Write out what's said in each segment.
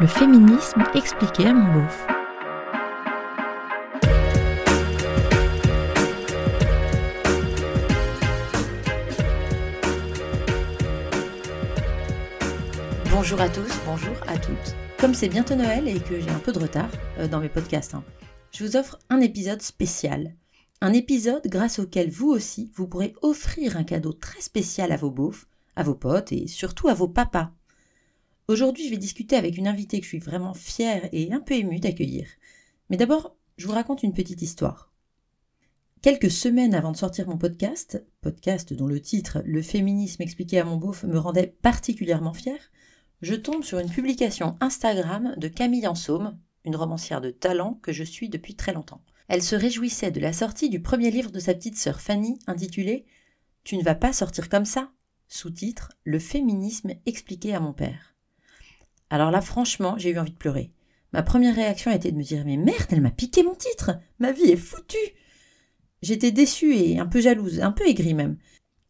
Le féminisme expliqué à mon beauf. Bonjour à tous, bonjour à toutes. Comme c'est bientôt Noël et que j'ai un peu de retard euh, dans mes podcasts, hein, je vous offre un épisode spécial. Un épisode grâce auquel vous aussi, vous pourrez offrir un cadeau très spécial à vos beaufs, à vos potes et surtout à vos papas. Aujourd'hui, je vais discuter avec une invitée que je suis vraiment fière et un peu émue d'accueillir. Mais d'abord, je vous raconte une petite histoire. Quelques semaines avant de sortir mon podcast, podcast dont le titre Le féminisme expliqué à mon beauf me rendait particulièrement fière, je tombe sur une publication Instagram de Camille Ansaume, une romancière de talent que je suis depuis très longtemps. Elle se réjouissait de la sortie du premier livre de sa petite sœur Fanny, intitulé Tu ne vas pas sortir comme ça sous-titre Le féminisme expliqué à mon père. Alors là, franchement, j'ai eu envie de pleurer. Ma première réaction a été de me dire Mais merde, elle m'a piqué mon titre Ma vie est foutue J'étais déçue et un peu jalouse, un peu aigrie même.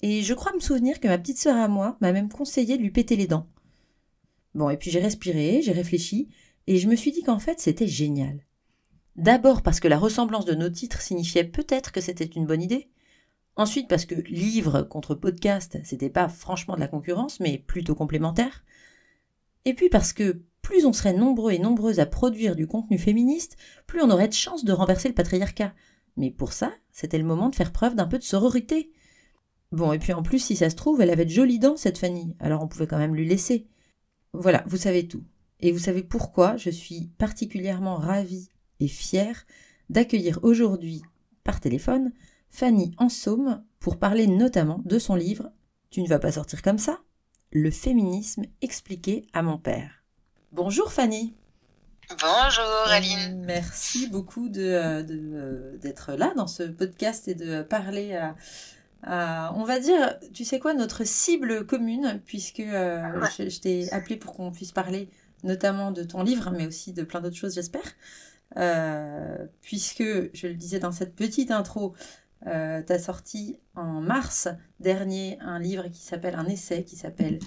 Et je crois me souvenir que ma petite sœur à moi m'a même conseillé de lui péter les dents. Bon, et puis j'ai respiré, j'ai réfléchi, et je me suis dit qu'en fait c'était génial. D'abord parce que la ressemblance de nos titres signifiait peut-être que c'était une bonne idée. Ensuite parce que livre contre podcast, c'était pas franchement de la concurrence, mais plutôt complémentaire. Et puis parce que plus on serait nombreux et nombreuses à produire du contenu féministe, plus on aurait de chances de renverser le patriarcat. Mais pour ça, c'était le moment de faire preuve d'un peu de sororité. Bon, et puis en plus, si ça se trouve, elle avait de jolies dents, cette Fanny, alors on pouvait quand même lui laisser. Voilà, vous savez tout. Et vous savez pourquoi je suis particulièrement ravie et fière d'accueillir aujourd'hui, par téléphone, Fanny Ensaume pour parler notamment de son livre Tu ne vas pas sortir comme ça Le féminisme expliqué à mon père. Bonjour Fanny Bonjour Aline. Merci beaucoup d'être de, d'être là dans ce podcast et de parler à, on va dire, tu sais quoi, notre cible commune, puisque euh, je, je t'ai appelé pour qu'on puisse parler notamment de ton livre, mais aussi de plein d'autres choses, j'espère. Euh, puisque, je le disais dans cette petite intro, euh, tu as sorti en mars dernier un livre qui s'appelle, un essai qui s'appelle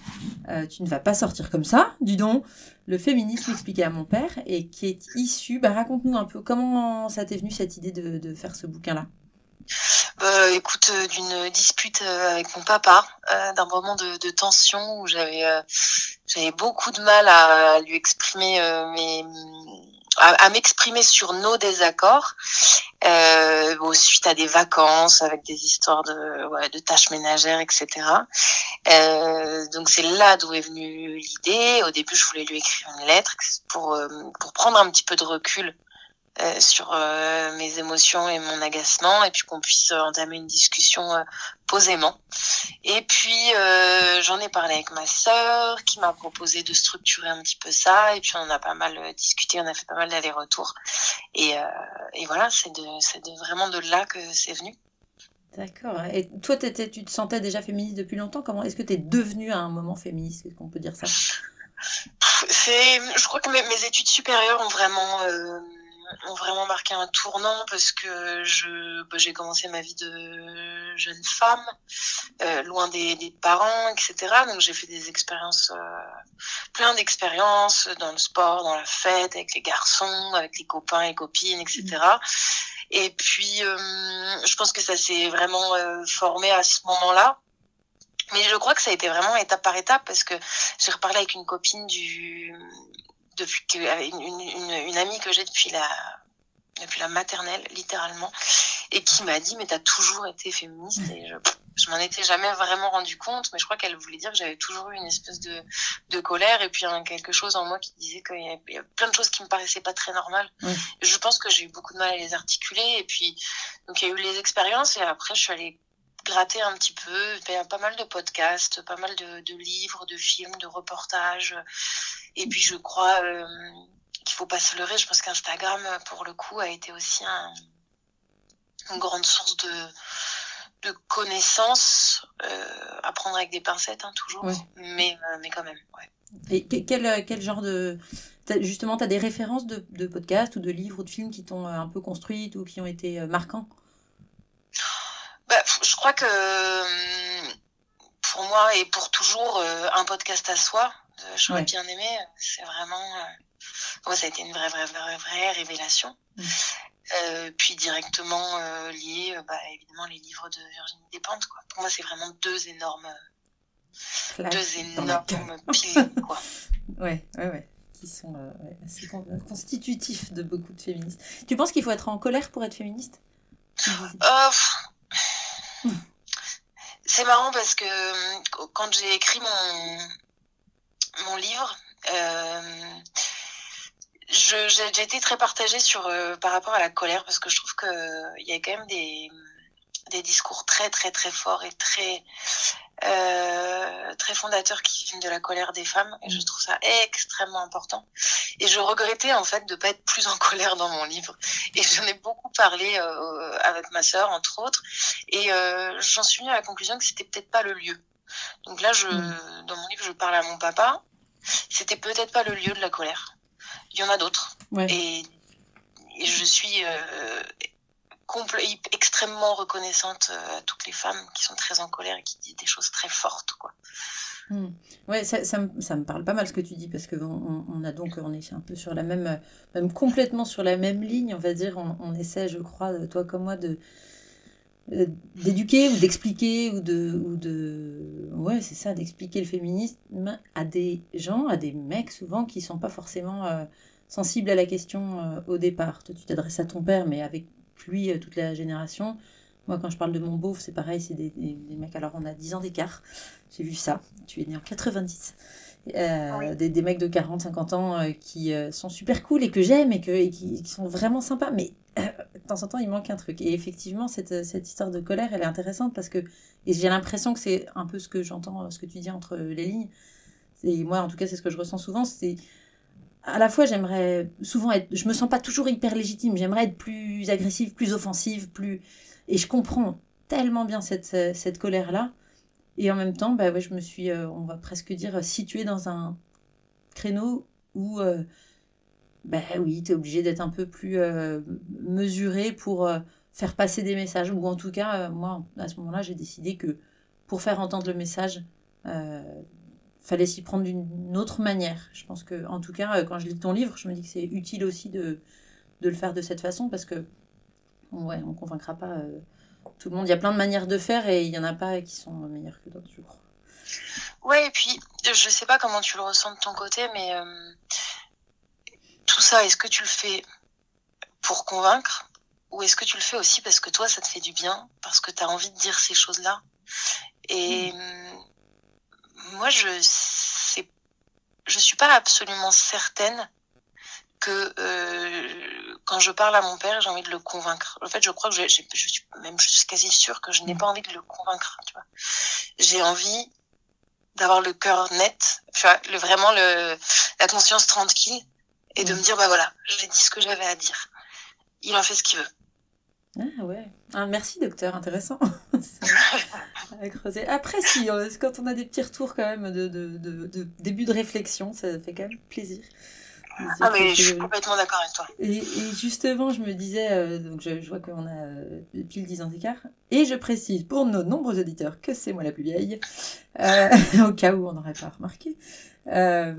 euh, Tu ne vas pas sortir comme ça, dis donc, le féminisme expliqué à mon père, et qui est issu, bah, raconte-nous un peu comment ça t'est venu cette idée de, faire ce bouquin-là? Euh, écoute, euh, d'une dispute avec mon papa, d'un moment de, tension où j'avais beaucoup de mal à lui exprimer mes à, m'exprimer sur nos désaccords euh, bon, suite à des vacances avec des histoires de, ouais, de tâches ménagères, etc. Euh, donc c'est là d'où est venue l'idée. Au début, je voulais lui écrire une lettre pour, euh, pour prendre un petit peu de recul euh, sur euh, mes émotions et mon agacement et puis qu'on puisse entamer une discussion euh, posément. Et puis j'en ai parlé avec ma sœur qui m'a proposé de structurer un petit peu ça et puis on a pas mal discuté, on a fait pas mal d'allers-retours et, et voilà, c'est de, de vraiment de là que c'est venu. D'accord. Et toi, étais, tu te sentais déjà féministe depuis longtemps? Comment est-ce que tu es devenue à un moment féministe? Est-ce qu'on peut dire ça? C'est, je crois que mes, mes, études supérieures ont vraiment euh, ont vraiment marqué un tournant parce que je bah, j'ai commencé ma vie de jeune femme euh, loin des, des, parents etc donc j'ai fait des expériences euh, plein d'expériences dans le sport dans la fête avec les garçons avec les copains et copines etc mmh. et puis euh, je pense que ça s'est vraiment euh, formé à ce moment là mais je crois que ça a été vraiment étape par étape parce que j'ai reparlé avec une copine du depuis que une, une, une amie que j'ai depuis la depuis la maternelle littéralement et qui m'a dit mais t'as toujours été féministe et je, je m'en étais jamais vraiment rendu compte mais je crois qu'elle voulait dire que j'avais toujours eu une espèce de, de colère et puis hein, quelque chose en moi qui disait qu'il y, y, a plein de choses qui me paraissaient pas très normales mmh. je pense que j'ai eu beaucoup de mal à les articuler et puis donc il y a eu les expériences et après je suis allée gratter un petit peu il y a pas mal de podcasts pas mal de, de livres de films de reportages et puis je crois euh, qu'il faut pas se leurrer. Je pense qu'Instagram, pour le coup, a été aussi un, une grande source de, de connaissances, euh, à prendre avec des pincettes, hein, toujours, ouais. mais, euh, mais quand même. Ouais. Et quel, quel genre de... As, justement, tu as des références de, de podcasts ou de livres ou de films qui t'ont un peu construite ou qui ont été marquants? Bah, Je crois que pour moi et pour toujours, un podcast à soi, j'aurais ouais. bien aimé. C'est vraiment moi, ça a été une vraie, vraie, vraie, vraie révélation. Mm. Euh, puis directement euh, lié, euh, bah, évidemment, les livres de Virginie Despentes. Quoi. Pour moi, c'est vraiment deux énormes, deux énormes piliers. Quoi. ouais, ouais, ouais. Qui sont assez constitutifs de beaucoup de féministes. Tu penses qu'il faut être en colère pour être féministe? C'est marrant parce que quand j'ai écrit mon, mon livre, j'ai été très partagée sur, euh, par rapport à la colère parce que je trouve qu'il y a quand même des, des discours très très très forts et très euh, très fondateurs qui viennent de la colère des femmes. Et je trouve ça extrêmement important. Et je regrettais en fait de pas être plus en colère dans mon livre. Et j'en ai beaucoup parlé euh, avec ma sœur entre autres. Et euh, j'en suis venue à la conclusion que c'était peut-être pas le lieu. Donc là je mm. dans mon livre je parle à mon papa c'était peut-être pas le lieu de la colère il y en a d'autres. Et, je suis euh, extrêmement reconnaissante euh, à toutes les femmes qui sont très en colère et qui disent des choses très fortes. Quoi. Hmm. Ouais, ça, ça, me, ça, me, parle pas mal ce que tu dis parce que on, on, a donc on est un peu sur la même, même complètement sur la même ligne, on va dire. On, on essaie, je crois, toi comme moi, de euh, d'éduquer ou d'expliquer ou de ou de ouais c'est ça d'expliquer le féminisme à des gens à des mecs souvent qui sont pas forcément euh, sensibles à la question euh, au départ. Tu t'adresses à ton père mais avec lui toute la génération. Moi quand je parle de mon beauf c'est pareil c'est des, des, mecs. Alors on a 10 ans d'écart. J'ai vu ça. Tu es né en 90 des, des, mecs de 40 50 ans qui sont super cool et que j'aime et, que, et qui, qui, sont vraiment sympas. Mais de temps en temps, il manque un truc. Et effectivement, cette, cette histoire de colère, elle est intéressante parce que, et j'ai l'impression que c'est un peu ce que j'entends, ce que tu dis entre les lignes. Et moi, en tout cas, c'est ce que je ressens souvent. C'est à la fois, j'aimerais souvent être, je me sens pas toujours hyper légitime. J'aimerais être plus agressive, plus offensive, plus. Et je comprends tellement bien cette, cette colère-là. Et en même temps, bah ouais, je me suis, euh, on va presque dire, située dans un créneau où euh, ben oui, tu es obligé d'être un peu plus euh, mesuré pour euh, faire passer des messages. Ou en tout cas, euh, moi, à ce moment-là, j'ai décidé que pour faire entendre le message, fallait s'y prendre d'une autre manière. Je pense que, en tout cas, quand je lis ton livre, je me dis que c'est utile aussi de, de, le faire de cette façon parce que, ouais, on convaincra pas tout le monde. Il y a plein de manières de faire et il y en a pas qui sont meilleures que d'autres, je crois. Ouais, et puis, je sais pas comment tu le ressens de ton côté, mais tout ça, est-ce que tu le fais pour convaincre ou est-ce que tu le fais aussi parce que toi, ça te fait du bien, parce que tu as envie de dire ces choses-là? Et mm. moi, je je suis pas absolument certaine que euh, quand je parle à mon père, j'ai envie de le convaincre. En fait, je crois que je, suis même je suis quasi sûre que je n'ai pas envie de le convaincre. J'ai envie d'avoir le cœur net, le, vraiment le, la conscience tranquille et de me dire bah voilà, j'ai dit ce que j'avais à dire. Il en fait ce qu'il veut. Ah ouais. Ah, merci docteur, intéressant. Après, si, euh, quand on a des petits retours quand même de, de, de, début de réflexion, ça fait quand même plaisir. Ah mais je suis complètement d'accord avec toi. Et, justement, je me disais, euh, donc je, vois qu'on a euh, pile 10 ans d'écart, et je précise pour nos nombreux auditeurs que c'est moi la plus vieille, au cas où on n'aurait pas remarqué. Euh,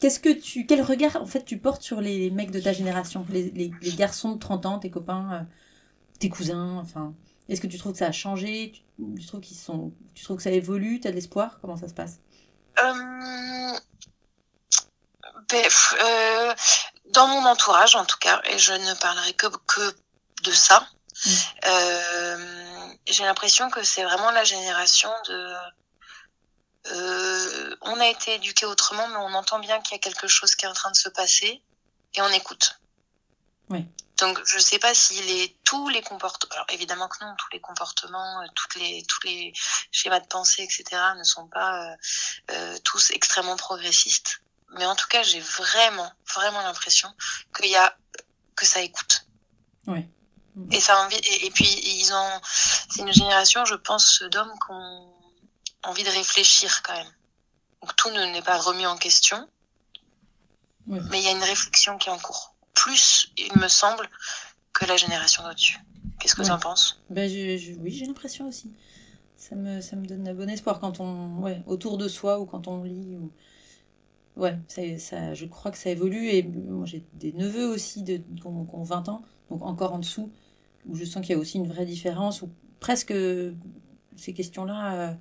qu'est-ce que tu, quel regard en fait tu portes sur les mecs de ta génération, les, les, les garçons de 30 ans, tes copains, euh, tes cousins, enfin, est-ce que tu trouves que ça a changé? Tu, trouves qu'ils sont, tu trouves que ça évolue, tu as de l'espoir? Comment ça se passe? Euh, ben, euh, Dans mon entourage en tout cas, et je ne parlerai que, que de ça, mmh. j'ai l'impression que c'est vraiment la génération de euh, on a été éduqué autrement, mais on entend bien qu'il y a quelque chose qui est en train de se passer et on écoute. Oui. Donc je ne sais pas si les, tous les comportements, alors évidemment que non, tous les comportements, euh, toutes les, tous les schémas de pensée, etc. ne sont pas euh, euh, tous extrêmement progressistes, mais en tout cas j'ai vraiment, vraiment l'impression qu'il y a que ça écoute. Oui. Et ça envie, et, et puis ils ont, c'est une génération, je pense, d'hommes qu'on envie de réfléchir quand même. Donc tout n'est pas remis en question, mais il y a une réflexion qui est en cours. Plus, il me semble, que la génération au-dessus. Qu'est-ce que tu en penses? Ben, Oui, j'ai l'impression aussi. Ça me, ça me donne un bon espoir quand on, ouais, autour de soi ou quand on lit. Ou... ouais, ça, je crois que ça évolue. Et moi, j'ai des neveux aussi de, qui, ont, 20 ans, donc encore en dessous, où je sens qu'il y a aussi une vraie différence, où presque ces questions-là, euh,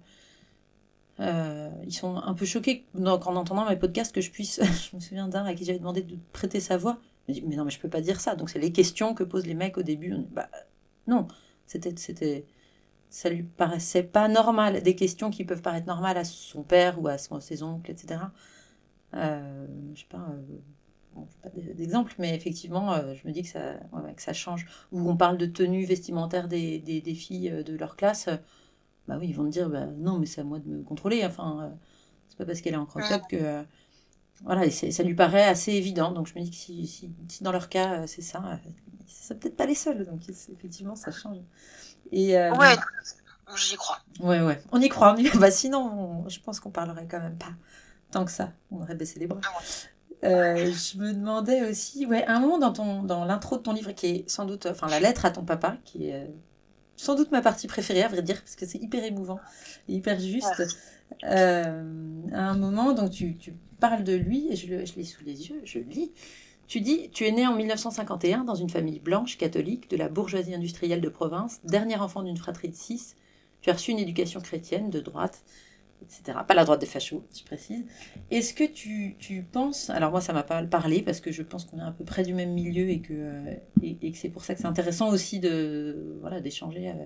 euh, ils sont un peu choqués donc, en entendant mes podcasts que je puisse. je me souviens d'un à qui j'avais demandé de prêter sa voix. Il me dit, mais non, mais je peux pas dire ça. Donc, c'est les questions que posent les mecs au début. Bah, non, c'était. c'était ça lui paraissait pas normal. Des questions qui peuvent paraître normales à son père ou à ses oncles, etc. Euh, je sais pas, euh, pas d'exemple, mais effectivement, euh, je me dis que ça, que ça change. Ou on parle de tenue vestimentaire des, des, des filles de leur classe, bah oui, ils vont me dire, bah, non, mais c'est à moi de me contrôler. Enfin, c'est pas parce qu'elle est en crop-top que. voilà, et ça lui paraît assez évident. Donc je me dis que si, si, dans leur cas, c'est ça, c'est peut-être pas les seuls. Donc effectivement, ça change. Et, ouais, j'y crois. Ouais, ouais, on y croit. Bah, sinon, je pense qu'on parlerait quand même pas tant que ça. On aurait baissé les bras. Euh, je me demandais aussi, ouais, un moment dans, ton, dans l'intro de ton livre, qui est sans doute, enfin la lettre à ton papa, qui est euh, sans doute ma partie préférée, à vrai dire, parce que c'est hyper émouvant et hyper juste. Euh, à un moment, donc tu, tu parles de lui, et je, je l'ai sous les yeux, je lis. Tu dis, tu es né en 1951 dans une famille blanche catholique de la bourgeoisie industrielle de province, dernier enfant d'une fratrie de six. Tu as reçu une éducation chrétienne de droite etc. Pas la droite des fachos, je précise. Est-ce que tu, tu, penses, alors moi ça m'a pas parlé parce que je pense qu'on est à peu près du même milieu et que, euh, et, que c'est pour ça que c'est intéressant aussi de voilà d'échanger euh,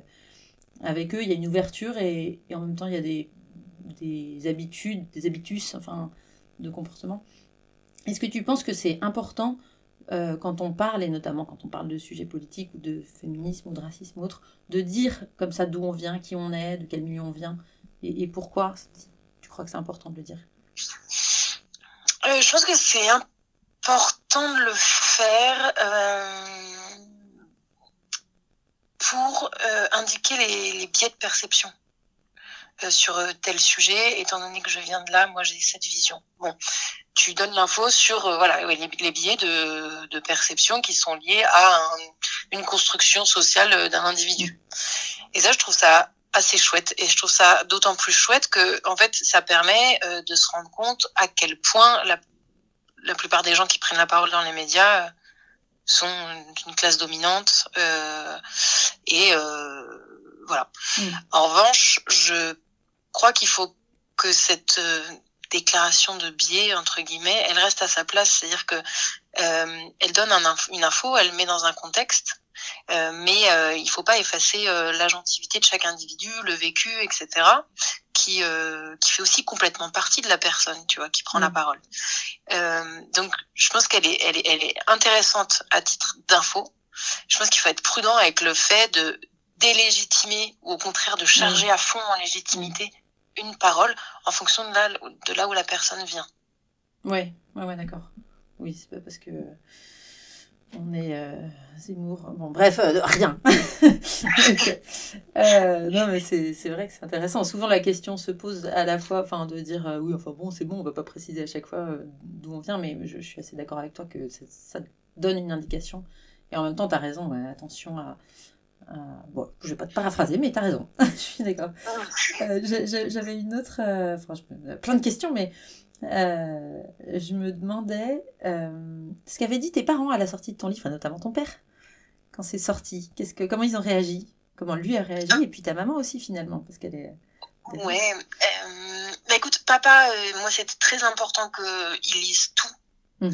avec eux. Il y a une ouverture et, en même temps il y a des, des habitudes, des habitus, enfin de comportement. Est-ce que tu penses que c'est important euh, quand on parle, et notamment quand on parle de sujets politiques ou de féminisme ou de racisme ou autre, de dire comme ça d'où on vient, qui on est, de quel milieu on vient et, pourquoi tu crois que c'est important de le dire? Euh, Je pense que c'est important de le faire euh, pour euh, indiquer les, biais de perception sur tel sujet, étant donné que je viens de là, moi j'ai cette vision. Bon, tu donnes l'info sur voilà les, biais de, perception qui sont liés à une construction sociale d'un individu. Et ça, je trouve ça assez chouette et je trouve ça d'autant plus chouette que en fait ça permet euh, de se rendre compte à quel point la, la plupart des gens qui prennent la parole dans les médias euh, sont d'une classe dominante euh, et euh, voilà. Mm. En revanche, je crois qu'il faut que cette euh, déclaration de biais entre guillemets, elle reste à sa place, c'est-à-dire que elle donne un une info, elle met dans un contexte mais euh, il faut pas effacer euh, l'agentivité de chaque individu, le vécu, etc., qui qui fait aussi complètement partie de la personne, tu vois, qui prend la mm. parole. donc, je pense qu'elle est, elle est, elle est intéressante à titre d'info. Je pense qu'il faut être prudent avec le fait de délégitimer ou au contraire de charger mm. à fond en légitimité une parole en fonction de là, de là où la personne vient. Ouais, ouais, ouais, d'accord. Oui, c'est pas parce que on est euh, Zemmour. Bon, bref, euh, rien. euh, non, mais c'est vrai que c'est intéressant. Souvent, la question se pose à la fois, enfin, de dire euh, oui, enfin bon, c'est bon, on va pas préciser à chaque fois d'où on vient, mais je, suis assez d'accord avec toi que ça donne une indication. Et en même temps, tu as raison, attention à, Bon, je vais pas te paraphraser, mais tu as raison. je suis d'accord. Ah. J'avais une autre. franchement, plein de questions, mais euh, je me demandais euh, ce qu'avaient dit tes parents à la sortie de ton livre, notamment ton père, quand c'est sorti. Qu'est-ce que, comment ils ont réagi? Comment lui a réagi Et puis ta maman aussi, finalement, parce qu'elle est. Ouais. Euh, bah écoute, papa, moi, c'était très important qu'il lise tout hmm.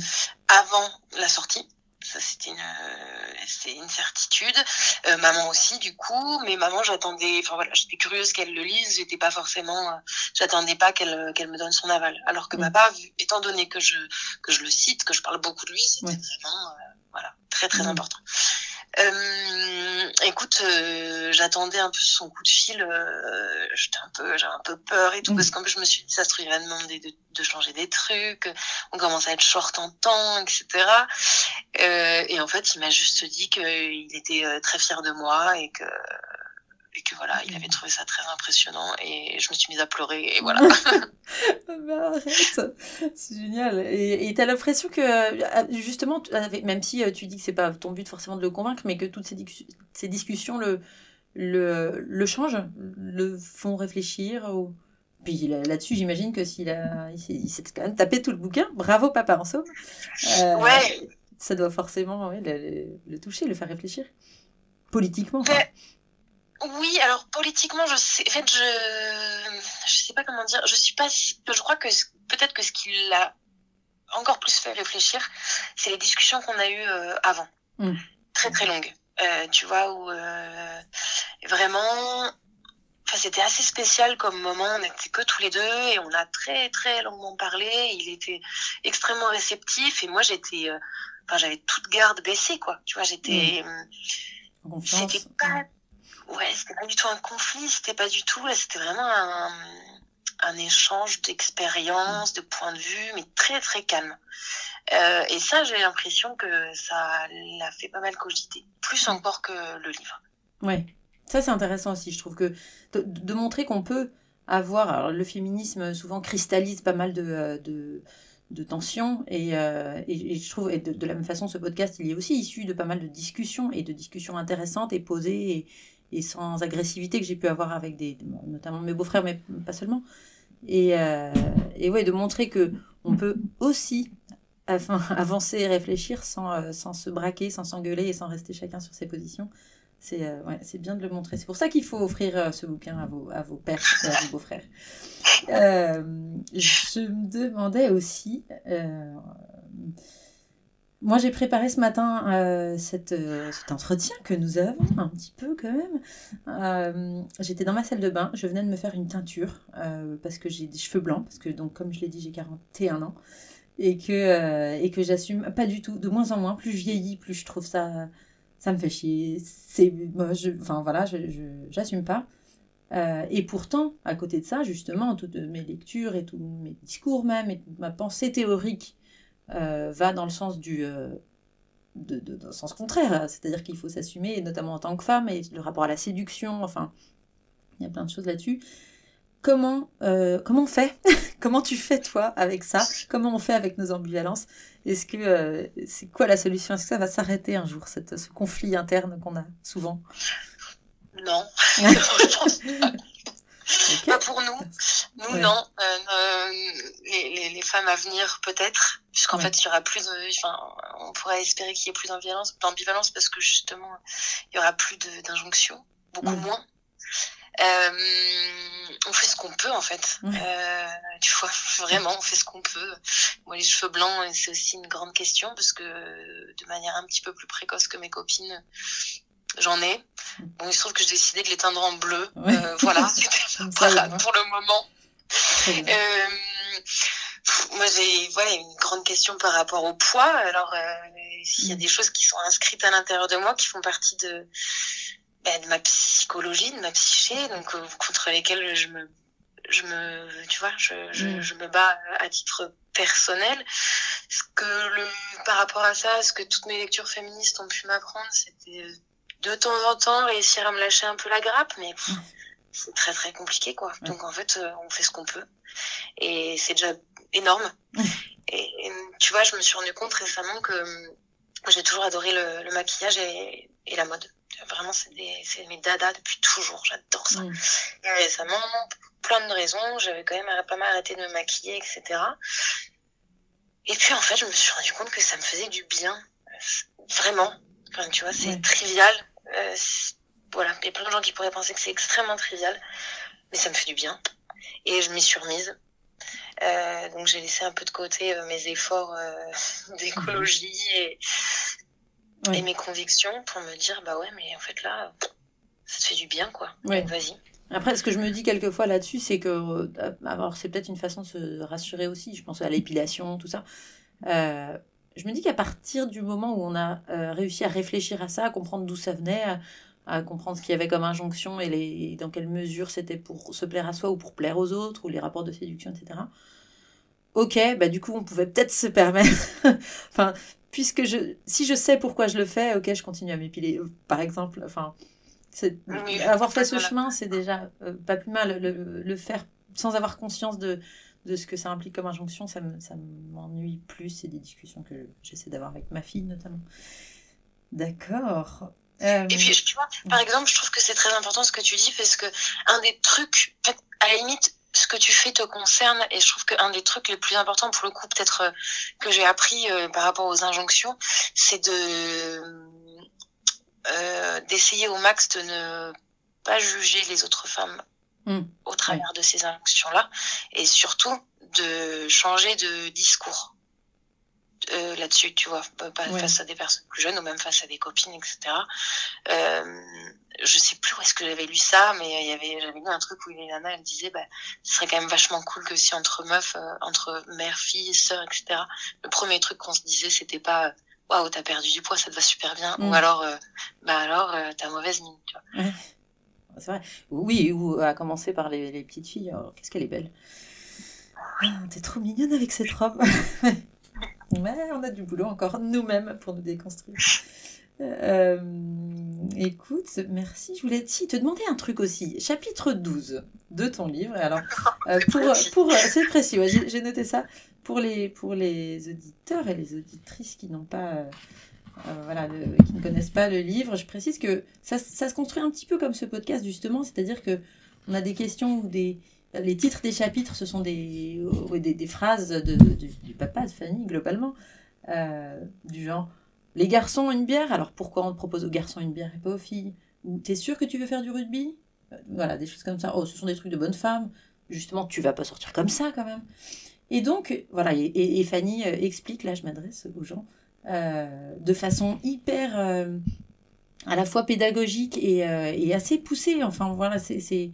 avant la sortie ça c'était une c'est une certitude euh, maman aussi du coup mais maman j'attendais enfin voilà j'étais curieuse qu'elle le lise j'étais pas forcément euh, j'attendais pas qu'elle qu'elle me donne son aval alors que mm. papa étant donné que je que je le cite que je parle beaucoup de lui c'était vraiment euh, voilà très très mm. important euh, écoute, euh, j'attendais un peu son coup de fil. Euh, j'étais un peu, j'avais un peu peur et tout parce qu'en plus je me suis dit ça se trouve il va demander de, de, changer des trucs. On commence à être short en temps, etc. Euh, et en fait, il m'a juste dit qu'il était très fier de moi et que et que voilà, il avait trouvé ça très impressionnant et je me suis mise à pleurer et voilà. bah, arrête, c'est génial. Et tu as l'impression que euh, justement, même si euh, tu dis que c'est pas ton but forcément de le convaincre, mais que toutes ces, ces discussions le, le, le changent, le font réfléchir ou Puis là-dessus, j'imagine que s'il a, il s'est quand même tapé tout le bouquin. Bravo, papa en somme. Euh, ouais. Ça doit forcément le, toucher, le faire réfléchir. Politiquement. Oui, alors politiquement, je sais, en fait, je, je sais pas comment dire. Je suis pas, je crois que peut-être que ce qui l'a encore plus fait réfléchir, c'est les discussions qu'on a eues euh, avant, mm. très très longues. Euh, tu vois où vraiment c'était assez spécial comme moment. On n'était que tous les deux et on a très très longuement parlé. Il était extrêmement réceptif et moi j'étais, euh, enfin j'avais toute garde baissée quoi. Tu vois, j'étais, mmh. c'était pas, ouais, c'était pas du tout un conflit, c'était pas du tout. C'était vraiment un, un échange d'expériences, de points de vue, mais très très calme. Euh, et ça, j'ai l'impression que ça l'a fait pas mal cogiter, plus mmh. encore que le livre. Ouais. Ça, c'est intéressant aussi. Je trouve que de, montrer qu'on peut avoir. Alors, le féminisme souvent cristallise pas mal de, euh, de, de tensions. Et, euh, et, je trouve, et de, la même façon, ce podcast, il est aussi issu de pas mal de discussions et de discussions intéressantes et posées et, et sans agressivité que j'ai pu avoir avec des, notamment mes beaux-frères, mais pas seulement. Et, euh, et ouais, de montrer que on peut aussi avancer et réfléchir sans, sans se braquer, sans s'engueuler et sans rester chacun sur ses positions. C'est euh, bien de le montrer. C'est pour ça qu'il faut offrir euh, ce bouquin à vos, à vos pères et à vos beaux-frères. Euh, je me demandais aussi. Moi, j'ai préparé ce matin cette, cet entretien que nous avons, un petit peu quand même. J'étais dans ma salle de bain, je venais de me faire une teinture parce que j'ai des cheveux blancs, parce que, donc, comme je l'ai dit, j'ai 41 ans et que, et que j'assume pas du tout, de moins en moins. Plus je vieillis, plus je trouve ça ça me fait chier. C'est, je, enfin voilà, j'assume pas. Euh, et pourtant, à côté de ça, justement, toutes mes lectures et tous mes discours même, et toute ma pensée théorique euh, va dans le sens du, euh, de, de, dans le sens contraire. C'est-à-dire qu'il faut s'assumer, notamment en tant que femme, et le rapport à la séduction. Enfin, il y a plein de choses là-dessus comment, euh, comment on fait Comment tu fais toi avec ça? Comment on fait avec nos ambivalences? Est-ce que c'est quoi la solution? Est-ce que ça va s'arrêter un jour cette, ce conflit interne qu'on a souvent? Non, je pense pas. Pas pour nous. Nous, non. Euh, les, les, femmes à venir, peut-être. Puisqu'en fait, il y aura plus de. Enfin, on pourrait espérer qu'il y ait plus d'ambivalence parce que justement, il y aura plus d'injonctions, beaucoup moins. Euh, on fait ce qu'on peut en fait. Euh, tu vois, vraiment, on fait ce qu'on peut. Moi, les cheveux blancs, c'est aussi une grande question parce que de manière un petit peu plus précoce que mes copines, j'en ai. Bon, il se trouve que j'ai décidé de les teindre en bleu. Euh, voilà, voilà pour le moment. moi, j'ai voilà, une grande question par rapport au poids. Alors, il y a mm. des choses qui sont inscrites à l'intérieur de moi qui font partie de bah, de ma psychologie, de ma psyché, donc euh, contre lesquelles je me, je me, tu vois, je, je, mm. je, me bats à titre personnel. Ce que le, par rapport à ça, ce que toutes mes lectures féministes ont pu m'apprendre, c'était de temps en temps réussir à me lâcher un peu la grappe, mais c'est très très compliqué quoi. Donc en fait, euh, on fait ce qu'on peut et c'est déjà énorme. Et, tu vois, je me suis rendu compte récemment que j'ai toujours adoré le, le maquillage et, et la mode. Vraiment, c'est mes dadas depuis toujours. J'adore ça. Mm. Et récemment, pour plein de raisons, j'avais quand même pas mal arrêté de me maquiller, etc. Et puis, en fait, je me suis rendu compte que ça me faisait du bien. Vraiment. Enfin, tu vois, c'est trivial. Euh, voilà. Il y a plein de gens qui pourraient penser que c'est extrêmement trivial. Mais ça me fait du bien. Et je m'y suis remise. Euh, donc j'ai laissé un peu de côté euh, mes efforts d'écologie et, et mes convictions pour me dire bah ouais mais en fait là ça te fait du bien quoi ouais. vas-y après ce que je me dis quelquefois là-dessus c'est que alors c'est peut-être une façon de se rassurer aussi je pense à l'épilation tout ça euh, je me dis qu'à partir du moment où on a euh, réussi à réfléchir à ça à comprendre d'où ça venait à, comprendre ce qu'il y avait comme injonction et les, dans quelle mesure c'était pour se plaire à soi ou pour plaire aux autres ou les rapports de séduction etc ok, bah du coup on pouvait peut-être se permettre, enfin puisque je, si je sais pourquoi je le fais, ok, je continue à m'épiler, par exemple. Enfin, avoir fait ce chemin, c'est déjà euh, pas plus mal. Le, faire sans avoir conscience de, de ce que ça implique comme injonction, ça m'ennuie plus. C'est des discussions que j'essaie d'avoir avec ma fille, notamment. D'accord. Et puis, par exemple, je trouve que c'est très important ce que tu dis, parce que un des trucs, à la limite, ce que tu fais te concerne. Et je trouve qu'un des trucs les plus importants, pour le coup, peut-être euh, que j'ai appris euh, par rapport aux injonctions, c'est de euh, d'essayer au max de ne pas juger les autres femmes mmh. au travers de ces injonctions-là, et surtout de changer de discours. Euh, là-dessus, tu vois, pas face à des personnes plus jeunes ou même face à des copines, etc. Euh, je sais plus où est-ce que j'avais lu ça, mais il y avait, j'avais lu un truc où une nana, elle disait, bah, ce serait quand même vachement cool que si entre meufs, euh, entre mère, fille, sœur, etc. Le premier truc qu'on se disait, c'était pas, waouh, t'as perdu du poids, ça te va super bien, ou mm. alors, euh, bah alors, euh, t'as mauvaise mine, tu vois. C'est vrai. Oui, ou à commencer par les, petites filles. Oh, qu'est-ce qu'elle est belle. Ah, t'es trop mignonne avec cette robe. Mais on a du boulot encore nous-mêmes pour nous déconstruire. Euh, écoute, merci. Je voulais te demander un truc aussi. Chapitre 12 de ton livre. Alors, euh, pour, pour, c'est précis, j'ai noté ça. Pour les, pour les auditeurs et les auditrices qui n'ont pas. Euh, voilà, qui ne connaissent pas le livre, je précise que ça, se construit un petit peu comme ce podcast, justement, c'est-à-dire que on a des questions ou des, les titres des chapitres, ce sont des, des, phrases de, du papa de Fanny, globalement, euh, du genre Les garçons, une bière, alors pourquoi on propose aux garçons une bière et pas aux filles? Ou T'es sûr que tu veux faire du rugby? Euh, Voilà, des choses comme ça. Oh, ce sont des trucs de bonne femme. Justement, tu vas pas sortir comme ça quand même. Et donc, voilà, et, Fanny euh, explique, là je m'adresse aux gens, de façon hyper à la fois pédagogique et, et assez poussée. Enfin, voilà, c'est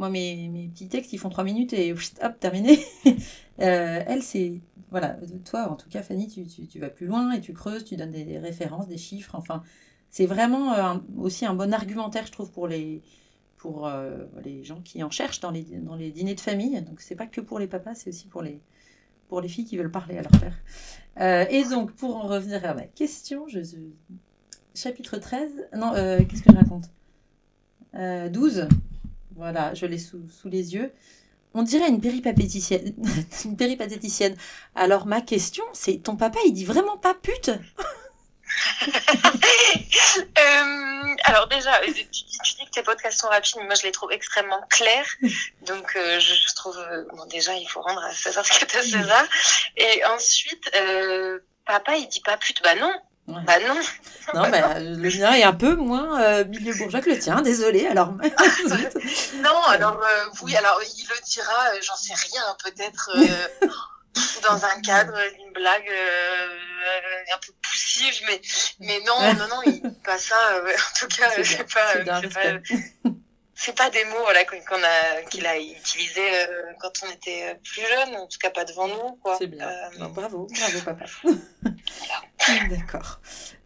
moi, mes, petits textes, ils font trois minutes et hop, terminé. euh, elle, c'est. Voilà, toi, en tout cas, Fanny, tu, tu, vas plus loin et tu creuses, tu donnes des références, des chiffres. Enfin, c'est vraiment euh, aussi un bon argumentaire, je trouve, pour les, pour, euh, les gens qui en cherchent dans les, dans les dîners de famille. Donc, c'est pas que pour les papas, c'est aussi pour les, pour les filles qui veulent parler à leur père. Euh, et donc, pour en revenir à ma question, chapitre 13. Non, qu'est-ce que je raconte? 12. Voilà, je l'ai sous, les yeux. On dirait une péripatéticienne. une péripatéticienne. Alors ma question, c'est ton papa, il dit vraiment pas pute? euh, alors déjà, tu, dis que tes podcasts sont rapides, mais moi je les trouve extrêmement clairs. Donc euh, je, trouve, euh, bon déjà il faut rendre à César ce que à César. Et ensuite, papa il dit pas pute, bah non, bah non. Non, bah, le mien est un peu moins euh, milieu bourgeois que le tien, désolé. Alors. non, alors euh, oui, alors il le dira, euh, j'en sais rien, peut-être dans un cadre d'une blague un peu mais mais non, non, non, il pas ça. en tout cas, je sais pas. pas c'est pas des mots voilà qu'on a qu'il a utilisé quand on était plus jeune en tout cas pas devant nous quoi c'est bien bravo bravo papa D'accord.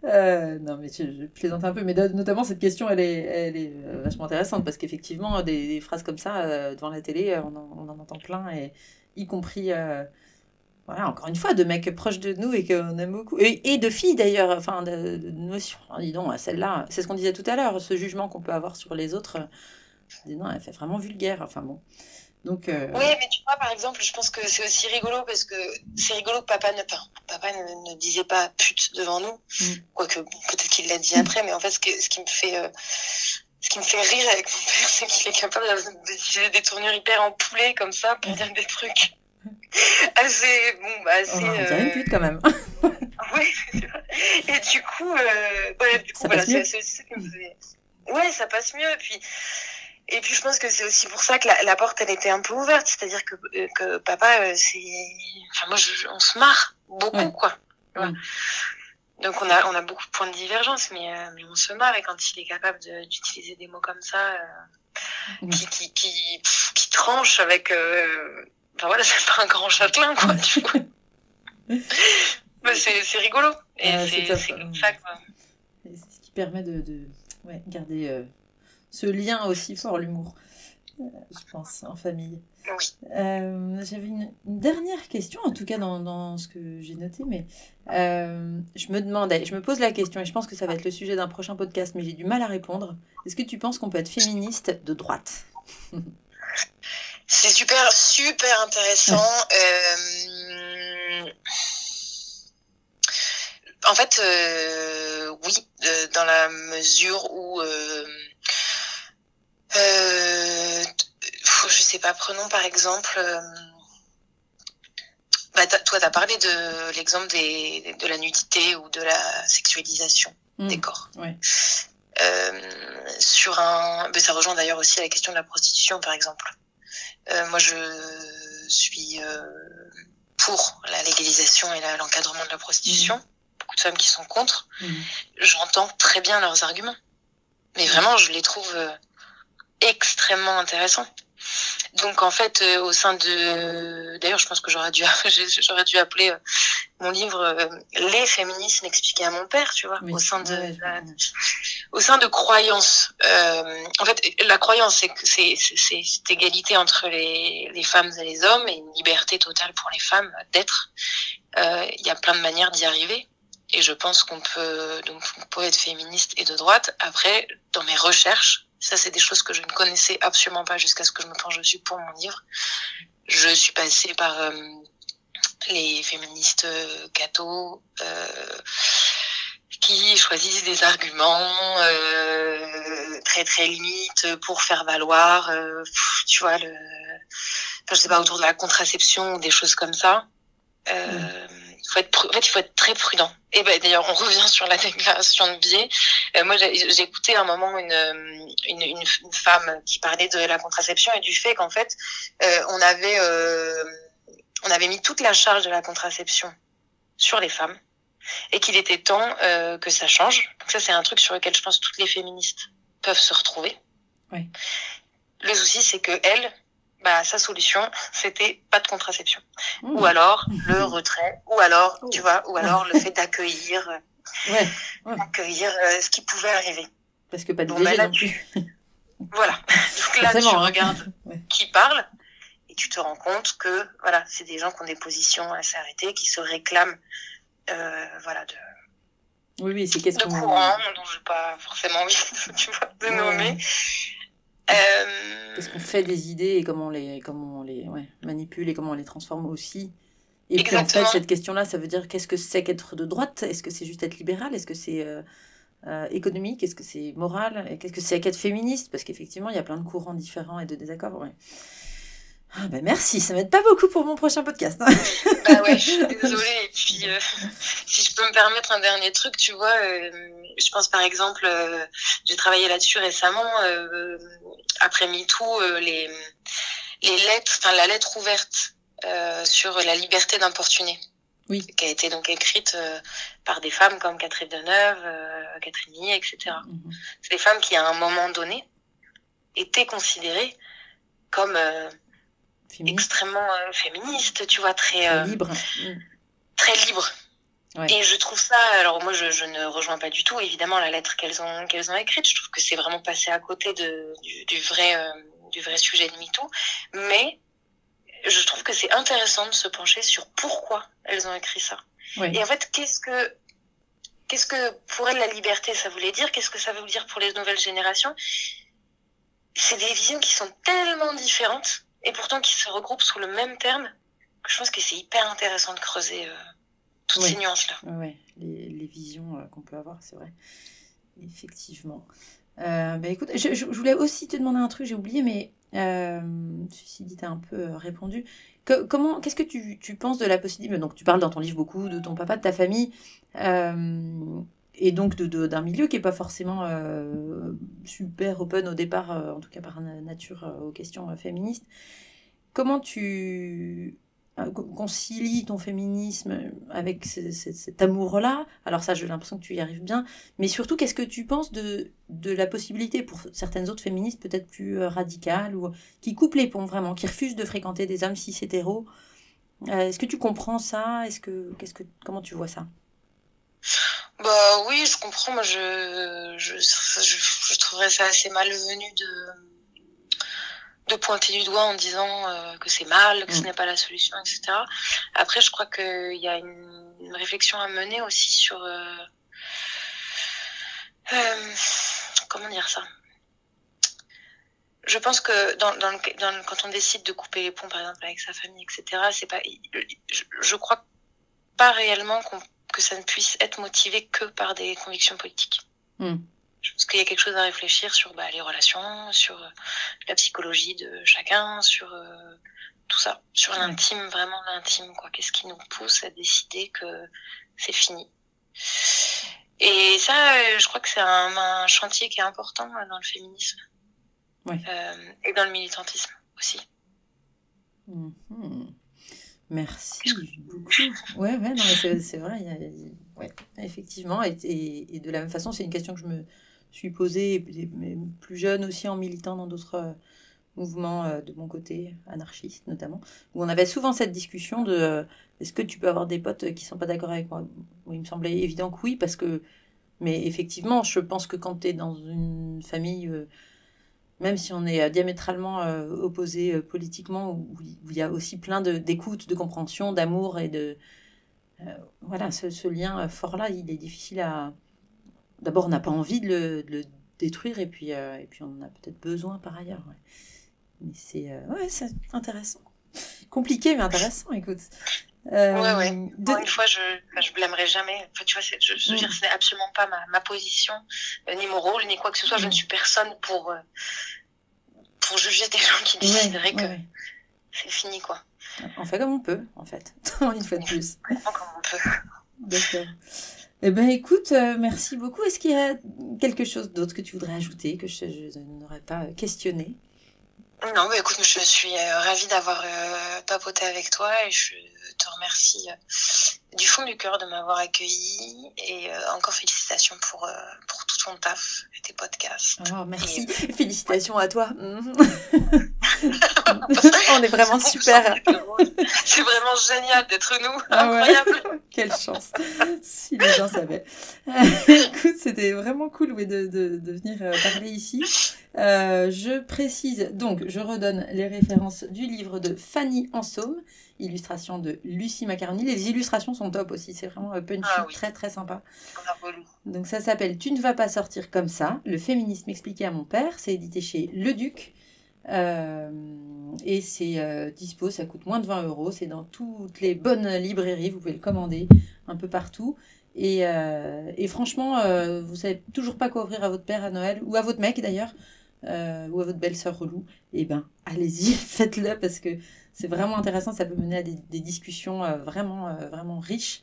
Euh, non, mais je, plaisante un peu, mais notamment cette question, elle est, elle est euh, vachement intéressante parce qu'effectivement, des, phrases comme ça euh, devant la télé, on en, entend plein, et y compris, voilà, encore une fois, de mecs proches de nous et qu'on aime beaucoup, et, de filles d'ailleurs, enfin, de, de notions. dis donc, celle-là, c'est ce qu'on disait tout à l'heure, ce jugement qu'on peut avoir sur les autres. dis non, elle fait vraiment vulgaire. Enfin bon. Donc, euh, Oui, mais tu vois, par exemple, je pense que c'est aussi rigolo parce que c'est rigolo que papa ne, papa ne, disait pas pute devant nous. Mm. Quoique, peut-être qu'il l'a dit après, mais en fait, ce, ce qui me fait. Euh, ce qui me fait rire avec mon père, c'est qu'il est capable d'utiliser des tournures hyper en poulet comme ça pour dire des trucs assez. Bon, bah, assez. Oh, on une pute quand même. oui, Et du coup, euh, ouais, du coup, voilà, c'est ça fait. Ouais, ça passe mieux. Et puis, et puis je pense que c'est aussi pour ça que la, la, porte elle était un peu ouverte, c'est-à-dire que, euh, que papa euh, c'est, enfin moi je, on se marre beaucoup quoi. Donc on a on a beaucoup de points de divergence, mais euh, mais on se marre et quand il est capable d'utiliser des mots comme ça qui qui qui, qui tranchent avec, enfin voilà c'est pas un grand châtelain quoi. Tu vois. mais c'est c'est rigolo et c'est comme ça quoi. C'est ce qui permet de, de ouais, garder ce lien aussi fort, l'humour, euh, je pense, en famille. Euh, j'avais une, dernière question, en tout cas dans, ce que j'ai noté, mais euh, je me demandais, je me pose la question, et je pense que ça va être le sujet d'un prochain podcast, mais j'ai du mal à répondre. Est-ce que tu penses qu'on peut être féministe de droite? C'est super, super intéressant. En fait, oui, dans la mesure où euh, je sais pas, prenons par exemple. Bah, toi, tu as parlé de l'exemple de la nudité ou de la sexualisation mmh. des corps. sur un, bah, ça rejoint d'ailleurs aussi la question de la prostitution, par exemple. Moi, je suis pour la légalisation et l'encadrement de la prostitution. Mmh. Beaucoup de femmes qui sont contre. Mmh. J'entends très bien leurs arguments. Mais vraiment, je les trouve euh, extrêmement intéressants. Donc en fait, euh, au sein de, d'ailleurs, je pense que j'aurais dû, j'aurais dû appeler euh, mon livre euh, "Les féministes expliqués à mon père", tu vois, au sein de, au sein de croyances. en fait, la croyance, c'est que c'est, c'est, cette égalité entre les, les femmes et les hommes et une liberté totale pour les femmes d'être. Il y a plein de manières d'y arriver. Et je pense qu'on peut donc on peut être féministe et de droite. Après, dans mes recherches, ça, c'est des choses que je ne connaissais absolument pas jusqu'à ce que je me penche dessus pour mon livre. Je suis passée par euh, les féministes euh, cathos euh, qui choisissent des arguments euh, très très limites pour faire valoir, tu vois, le, enfin, je sais pas, autour de la contraception ou des choses comme ça. Euh, faut être, en fait, il faut être très prudent. Et ben d'ailleurs, on revient sur la déclaration de biais. Euh, moi, j'ai écouté un moment une, une, une, femme qui parlait de la contraception et du fait qu'en fait, euh, on avait euh, on avait mis toute la charge de la contraception sur les femmes et qu'il était temps euh, que ça change. Donc ça, c'est un truc sur lequel je pense toutes les féministes peuvent se retrouver. Oui. Le souci, c'est que elles, bah, sa solution, c'était pas de contraception. Ou mmh. alors le retrait, ou alors, tu vois, ou alors le fait d'accueillir ouais, accueillir euh, ce qui pouvait arriver. Parce que pas de bon, bah, non plus. Voilà. Donc là, tu hein. regardes qui parle et tu te rends compte que voilà, c'est des gens qui ont des positions assez arrêtées, qui se réclament euh, voilà, de, oui, oui, c'est de courant dont je n'ai pas forcément envie tu vois, de nommer. Euh... Qu'est-ce qu'on fait des idées et comment on les, comment on les ouais, manipule et comment on les transforme aussi. Et puis en fait, cette question-là, ça veut dire qu'est-ce que c'est qu'être de droite? Est-ce que c'est juste être libéral? Est-ce que c'est euh, euh, économique? Est-ce que c'est moral? Qu'est-ce que c'est qu'être féministe? Parce qu'effectivement, il y a plein de courants différents et de désaccords. Ouais. Ah ben merci, ça m'aide pas beaucoup pour mon prochain podcast. Hein. bah ouais, je suis désolée. Et puis, euh, si je peux me permettre un dernier truc, tu vois, euh, je pense par exemple, euh, j'ai travaillé là-dessus récemment, après MeToo, les, les lettres, enfin la lettre ouverte sur la liberté d'importuner. Oui. Qui a été donc écrite par des femmes comme Catherine Deneuve, Catherine Millet, etc. Mm-hmm. C'est des femmes qui, à un moment donné, étaient considérées comme euh, féministe, tu vois, très, euh, libre. Mm. Très libre. Et je trouve ça, alors moi je, je, ne rejoins pas du tout évidemment la lettre qu'elles ont qu'elles ont écrite. Je trouve que c'est vraiment passé à côté de, du, du vrai euh, du vrai sujet de MeToo. Mais je trouve que c'est intéressant de se pencher sur pourquoi elles ont écrit ça. Et en fait, qu'est-ce que qu'est-ce que pour elles la liberté ça voulait dire? Qu'est-ce que ça veut dire pour les nouvelles générations? C'est des visions qui sont tellement différentes et pourtant qui se regroupent sous le même terme, je pense que c'est hyper intéressant de creuser euh, toutes ces nuances-là. Oui, les, les, visions euh, qu'on peut avoir, c'est vrai. Effectivement. Euh, bah, écoute, je, je, voulais aussi te demander un truc, j'ai oublié, mais ceci dit, tu as un peu répondu. Que, comment, qu'est-ce que tu, tu, penses de la possibilité Donc, tu parles dans ton livre beaucoup de ton papa, de ta famille. Et donc d'un de, milieu qui n'est pas forcément euh, super open au départ, euh, en tout cas par nature euh, aux questions féministes. Comment tu concilies ton féminisme avec cet amour-là? Alors ça, j'ai l'impression que tu y arrives bien. Mais surtout, qu'est-ce que tu penses de, de la possibilité pour certaines autres féministes peut-être plus radicales ou qui coupent les ponts vraiment, qui refusent de fréquenter des hommes cis hétéros Est-ce que tu comprends ça? Est-ce que, qu'est-ce que, comment tu vois ça? Bah oui, je comprends. Moi, je, je, je, trouverais ça assez malvenu de, de pointer du doigt en disant euh, que c'est mal, que ce mm. n'est pas la solution, etc. Après, je crois qu'il y a une, une, réflexion à mener aussi sur... Euh, euh, comment dire ça? Je pense que dans, dans, dans, quand on décide de couper les ponts, par exemple, avec sa famille, etc., c'est pas, je, je crois pas réellement qu'on que ça ne puisse être motivé que par des convictions politiques. Hmm. Je pense qu'il y a quelque chose à réfléchir sur bah, les relations, sur la psychologie de chacun, sur tout ça, sur l'intime, vraiment l'intime, quoi. Qu'est-ce qui nous pousse à décider que c'est fini? Et ça, euh, je crois que c'est un, chantier qui est important euh, dans le féminisme euh, et dans le militantisme aussi. Mhm. Merci beaucoup. Ouais, ouais, c'est vrai. ouais, effectivement. Et, et, de la même façon, c'est une question que je me suis posée, plus jeune aussi en militant dans d'autres mouvement euh, de mon côté, anarchiste notamment, où on avait souvent cette discussion de euh, est-ce que tu peux avoir des potes qui sont pas d'accord avec moi? Il me semblait évident que oui, parce que, mais effectivement, je pense que quand tu es dans une famille, euh, même si on est diamétralement opposé politiquement, où, il y a aussi plein d'écoute, de, compréhension, d'amour et de. voilà, ce, lien fort-là, il est difficile à. D'abord, on n'a pas envie de le, détruire, et puis, et puis on en a peut-être besoin par ailleurs. Mais c'est euh, ouais, intéressant. Compliqué, mais intéressant, écoute. Euh, ouais, ouais. une fois, je je blâmerai jamais. Enfin, tu vois, je, je veux dire, mm. c'est absolument pas ma, ma position, euh, ni mon rôle, ni quoi que ce soit. Je ne mm. suis personne pour, euh, pour juger des gens qui décideraient que c'est fini, quoi. On fait comme on peut, en fait. une fois de plus. On fait comme on peut. D'accord. Eh ben, écoute, merci beaucoup. Est-ce qu'il y a quelque chose d'autre que tu voudrais ajouter que je, je n'aurais pas questionné? Non, mais écoute, je suis euh, ravie d'avoir euh, papoté avec toi et je te remercie euh, du fond du cœur de m'avoir accueilli et encore félicitations pour, pour tout ton taf et tes podcasts. Oh, merci. Félicitations à toi. On est vraiment super. C'est vraiment génial d'être nous. Ah Incroyable. Quelle chance. si les gens savaient. Écoute, c'était vraiment cool de, de, de venir parler ici. Euh, je précise, donc je redonne les références du livre de Fanny Ansaume, illustration de Lucie Macaroni. Les illustrations sont top aussi, c'est vraiment punchy, ah très très sympa. Donc ça s'appelle Tu ne vas pas sortir comme ça, le féminisme expliqué à mon père, c'est édité chez Le Duc. Euh, et c'est euh, dispo, ça coûte moins de 20 euros, c'est dans toutes les bonnes librairies, vous pouvez le commander un peu partout. Et, et franchement, vous savez toujours pas quoi offrir à votre père à Noël, ou à votre mec d'ailleurs. Euh, ou à votre belle-sœur relou, eh ben allez-y, faites-le parce que c'est vraiment intéressant, ça peut mener à des, discussions euh, vraiment, euh, vraiment riches.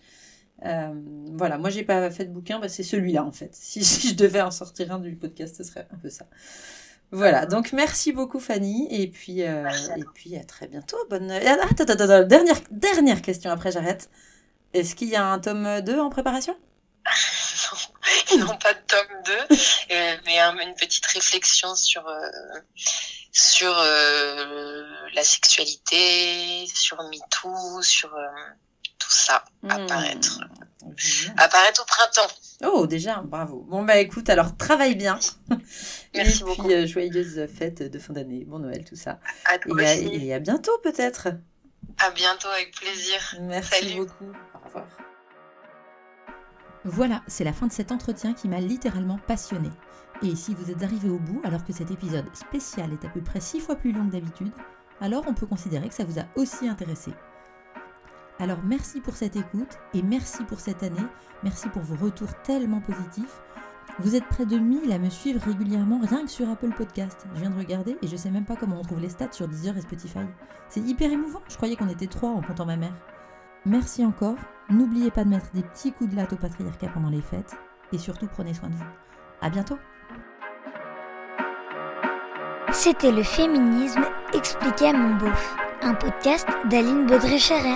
voilà, moi j'ai pas fait de bouquin, bah, c'est celui-là en fait. Si, je devais en sortir un du podcast, ce serait un peu ça. Voilà, donc merci beaucoup Fanny, et puis, et puis à très bientôt. Bonne... Attends, attends, attends, dernière, dernière question, après j'arrête. Est-ce qu'il y a un tome 2 en préparation? Non pas de tome 2, euh, mais une petite réflexion sur, euh, sur euh, la sexualité, sur MeToo, sur tout ça, hmm. apparaître. Apparaître au printemps. Oh, déjà, bravo. Bon, bah écoute, alors travaille bien. Merci et beaucoup. puis, joyeuses fêtes de fin d'année, bon Noël, tout ça. et, à, bientôt peut-être. À bientôt, avec plaisir. Merci beaucoup. Au revoir. Voilà, c'est la fin de cet entretien qui m'a littéralement passionné. Et si vous êtes arrivé au bout alors que cet épisode spécial est à peu près 6 fois plus long que d'habitude, alors on peut considérer que ça vous a aussi intéressé. Alors merci pour cette écoute et merci pour cette année, merci pour vos retours tellement positifs. Vous êtes près de 1000 à me suivre régulièrement rien que sur Apple Podcast. Je viens de regarder et je sais même pas comment on trouve les stats sur Deezer et Spotify. C'est hyper émouvant, je croyais qu'on était trois en comptant ma mère. Merci encore. N'oubliez pas de mettre des petits coups de latte au patriarcat pendant les fêtes. Et surtout, prenez soin de vous. À bientôt. C'était le féminisme expliqué à mon beauf, un podcast d'Aline Baudré-Scherer.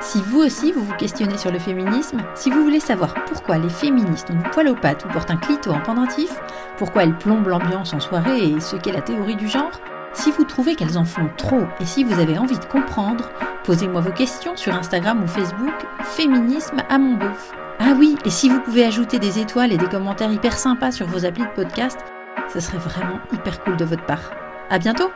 Si vous aussi vous vous questionnez sur le féminisme, si vous voulez savoir pourquoi les féministes ont du poil aux pattes ou portent un clito en pendentif, pourquoi elles plombent l'ambiance en soirée et ce qu'est la théorie du genre, si vous trouvez qu'elles en font trop et si vous avez envie de comprendre, posez-moi vos questions sur Instagram ou Facebook, Féminisme à mon beauf. Ah oui, et si vous pouvez ajouter des étoiles et des commentaires hyper sympas sur vos applis de podcast, ce serait vraiment hyper cool de votre part. À bientôt!